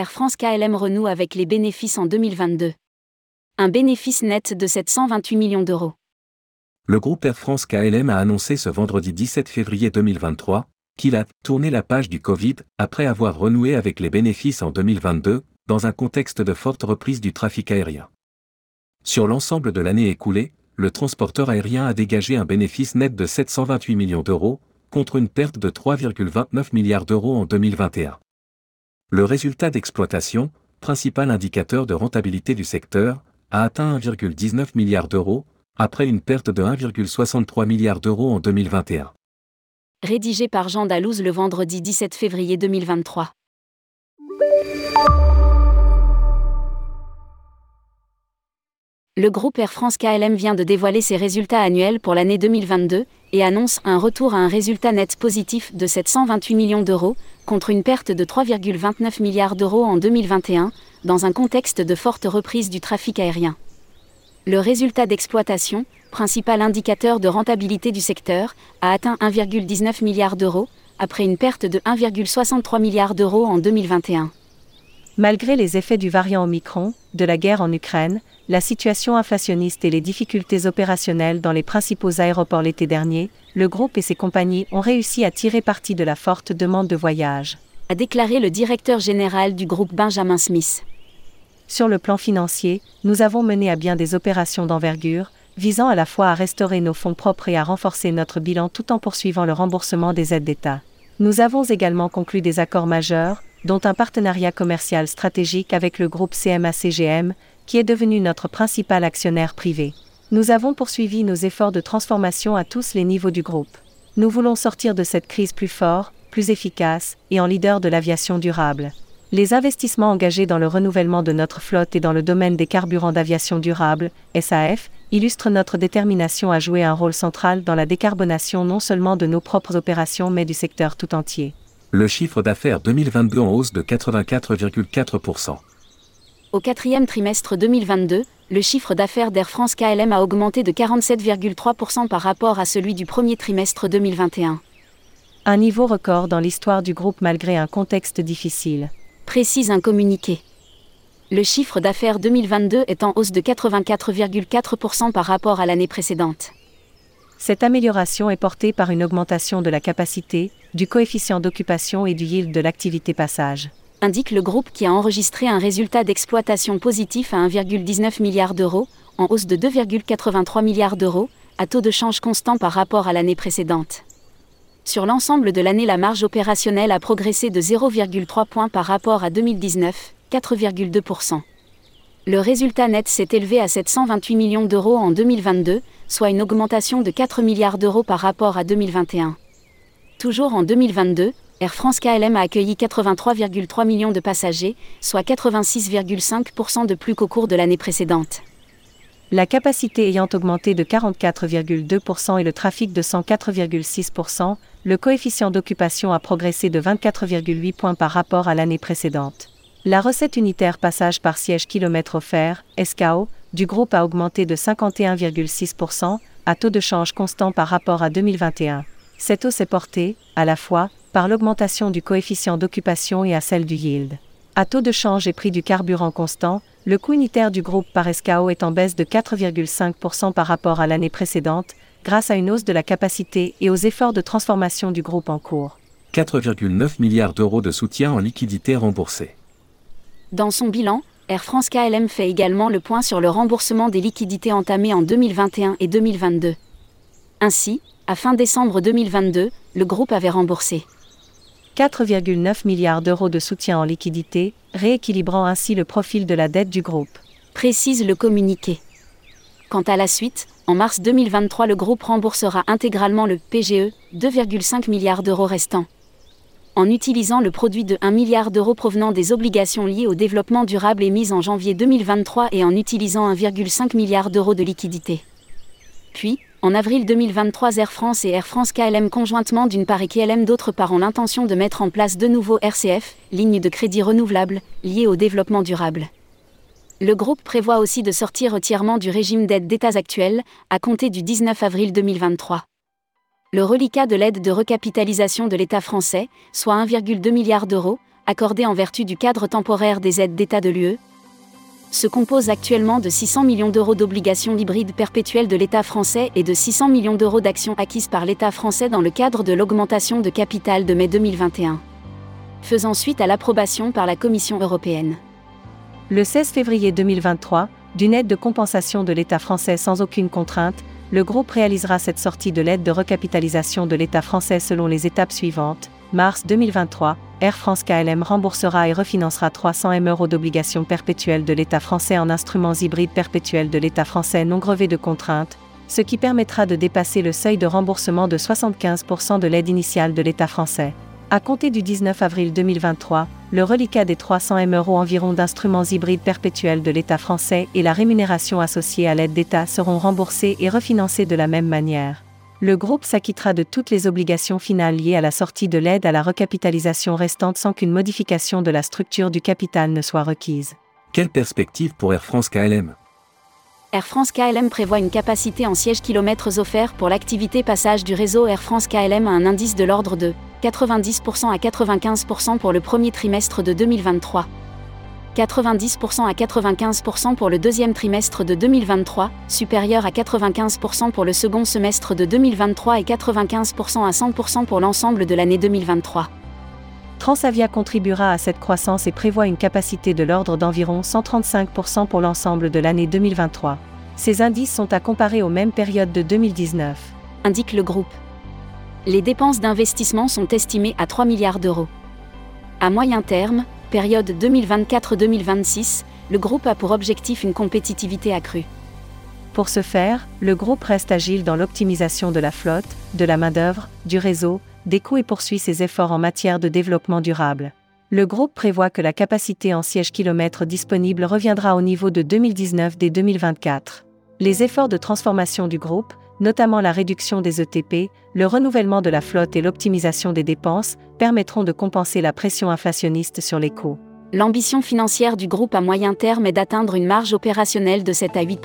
Air France KLM renoue avec les bénéfices en 2022. Un bénéfice net de 728 millions d'euros. Le groupe Air France KLM a annoncé ce vendredi 17 février 2023 qu'il a tourné la page du Covid après avoir renoué avec les bénéfices en 2022, dans un contexte de forte reprise du trafic aérien. Sur l'ensemble de l'année écoulée, le transporteur aérien a dégagé un bénéfice net de 728 millions d'euros, contre une perte de 3,29 milliards d'euros en 2021. Le résultat d'exploitation, principal indicateur de rentabilité du secteur, a atteint 1,19 milliard d'euros, après une perte de 1,63 milliard d'euros en 2021. Rédigé par Jean Dalouse le vendredi 17 février 2023. Le groupe Air France KLM vient de dévoiler ses résultats annuels pour l'année 2022 et annonce un retour à un résultat net positif de 728 millions d'euros, contre une perte de 3,29 milliards d'euros en 2021, dans un contexte de forte reprise du trafic aérien. Le résultat d'exploitation, principal indicateur de rentabilité du secteur, a atteint 1,19 milliard d'euros, après une perte de 1,63 milliard d'euros en 2021. Malgré les effets du variant Omicron, de la guerre en Ukraine, la situation inflationniste et les difficultés opérationnelles dans les principaux aéroports l'été dernier, le groupe et ses compagnies ont réussi à tirer parti de la forte demande de voyage. A déclaré le directeur général du groupe Benjamin Smith. Sur le plan financier, nous avons mené à bien des opérations d'envergure, visant à la fois à restaurer nos fonds propres et à renforcer notre bilan tout en poursuivant le remboursement des aides d'État. Nous avons également conclu des accords majeurs, dont un partenariat commercial stratégique avec le groupe CMA-CGM, qui est devenu notre principal actionnaire privé. Nous avons poursuivi nos efforts de transformation à tous les niveaux du groupe. Nous voulons sortir de cette crise plus fort, plus efficace et en leader de l'aviation durable. Les investissements engagés dans le renouvellement de notre flotte et dans le domaine des carburants d'aviation durable, SAF, illustrent notre détermination à jouer un rôle central dans la décarbonation non seulement de nos propres opérations mais du secteur tout entier. Le chiffre d'affaires 2022 en hausse de 84,4%. Au quatrième trimestre 2022, le chiffre d'affaires d'Air France KLM a augmenté de 47,3% par rapport à celui du premier trimestre 2021. Un niveau record dans l'histoire du groupe malgré un contexte difficile. Précise un communiqué. Le chiffre d'affaires 2022 est en hausse de 84,4% par rapport à l'année précédente. Cette amélioration est portée par une augmentation de la capacité, du coefficient d'occupation et du yield de l'activité passage indique le groupe qui a enregistré un résultat d'exploitation positif à 1,19 milliard d'euros, en hausse de 2,83 milliards d'euros, à taux de change constant par rapport à l'année précédente. Sur l'ensemble de l'année, la marge opérationnelle a progressé de 0,3 points par rapport à 2019, 4,2%. Le résultat net s'est élevé à 728 millions d'euros en 2022, soit une augmentation de 4 milliards d'euros par rapport à 2021. Toujours en 2022, Air France KLM a accueilli 83,3 millions de passagers, soit 86,5% de plus qu'au cours de l'année précédente. La capacité ayant augmenté de 44,2% et le trafic de 104,6%, le coefficient d'occupation a progressé de 24,8 points par rapport à l'année précédente. La recette unitaire passage par siège kilomètre offert, SKO, du groupe a augmenté de 51,6%, à taux de change constant par rapport à 2021. Cette hausse est portée, à la fois, par l'augmentation du coefficient d'occupation et à celle du yield. À taux de change et prix du carburant constant, le coût unitaire du groupe par SKO est en baisse de 4,5% par rapport à l'année précédente, grâce à une hausse de la capacité et aux efforts de transformation du groupe en cours. 4,9 milliards d'euros de soutien en liquidité remboursée. Dans son bilan, Air France KLM fait également le point sur le remboursement des liquidités entamées en 2021 et 2022. Ainsi, à fin décembre 2022, le groupe avait remboursé 4,9 milliards d'euros de soutien en liquidité, rééquilibrant ainsi le profil de la dette du groupe. Précise le communiqué. Quant à la suite, en mars 2023, le groupe remboursera intégralement le PGE, 2,5 milliards d'euros restants. En utilisant le produit de 1 milliard d'euros provenant des obligations liées au développement durable émises en janvier 2023 et en utilisant 1,5 milliard d'euros de liquidités. Puis, en avril 2023, Air France et Air France KLM conjointement d'une part et KLM d'autre part ont l'intention de mettre en place de nouveaux RCF, lignes de crédit renouvelables, liées au développement durable. Le groupe prévoit aussi de sortir entièrement du régime d'aide d'État actuel, à compter du 19 avril 2023. Le reliquat de l'aide de recapitalisation de l'État français, soit 1,2 milliard d'euros, accordée en vertu du cadre temporaire des aides d'État de l'UE, se compose actuellement de 600 millions d'euros d'obligations hybrides perpétuelles de l'État français et de 600 millions d'euros d'actions acquises par l'État français dans le cadre de l'augmentation de capital de mai 2021, faisant suite à l'approbation par la Commission européenne. Le 16 février 2023, d'une aide de compensation de l'État français sans aucune contrainte, le groupe réalisera cette sortie de l'aide de recapitalisation de l'État français selon les étapes suivantes. Mars 2023, Air France KLM remboursera et refinancera 300 M euros d'obligations perpétuelles de l'État français en instruments hybrides perpétuels de l'État français non grevés de contraintes, ce qui permettra de dépasser le seuil de remboursement de 75% de l'aide initiale de l'État français. À compter du 19 avril 2023, le reliquat des 300 M euros environ d'instruments hybrides perpétuels de l'État français et la rémunération associée à l'aide d'État seront remboursés et refinancés de la même manière. Le groupe s'acquittera de toutes les obligations finales liées à la sortie de l'aide à la recapitalisation restante sans qu'une modification de la structure du capital ne soit requise. Quelle perspective pour Air France KLM Air France KLM prévoit une capacité en sièges kilomètres offerts pour l'activité passage du réseau Air France KLM à un indice de l'ordre de 90% à 95% pour le premier trimestre de 2023. 90% à 95% pour le deuxième trimestre de 2023, supérieur à 95% pour le second semestre de 2023 et 95% à 100% pour l'ensemble de l'année 2023. Transavia contribuera à cette croissance et prévoit une capacité de l'ordre d'environ 135% pour l'ensemble de l'année 2023. Ces indices sont à comparer aux mêmes périodes de 2019. Indique le groupe les dépenses d'investissement sont estimées à 3 milliards d'euros. À moyen terme, période 2024-2026, le groupe a pour objectif une compétitivité accrue. Pour ce faire, le groupe reste agile dans l'optimisation de la flotte, de la main-d'œuvre, du réseau, des coûts et poursuit ses efforts en matière de développement durable. Le groupe prévoit que la capacité en siège kilomètres disponible reviendra au niveau de 2019 dès 2024. Les efforts de transformation du groupe, notamment la réduction des ETP, le renouvellement de la flotte et l'optimisation des dépenses, permettront de compenser la pression inflationniste sur les coûts. L'ambition financière du groupe à moyen terme est d'atteindre une marge opérationnelle de 7 à 8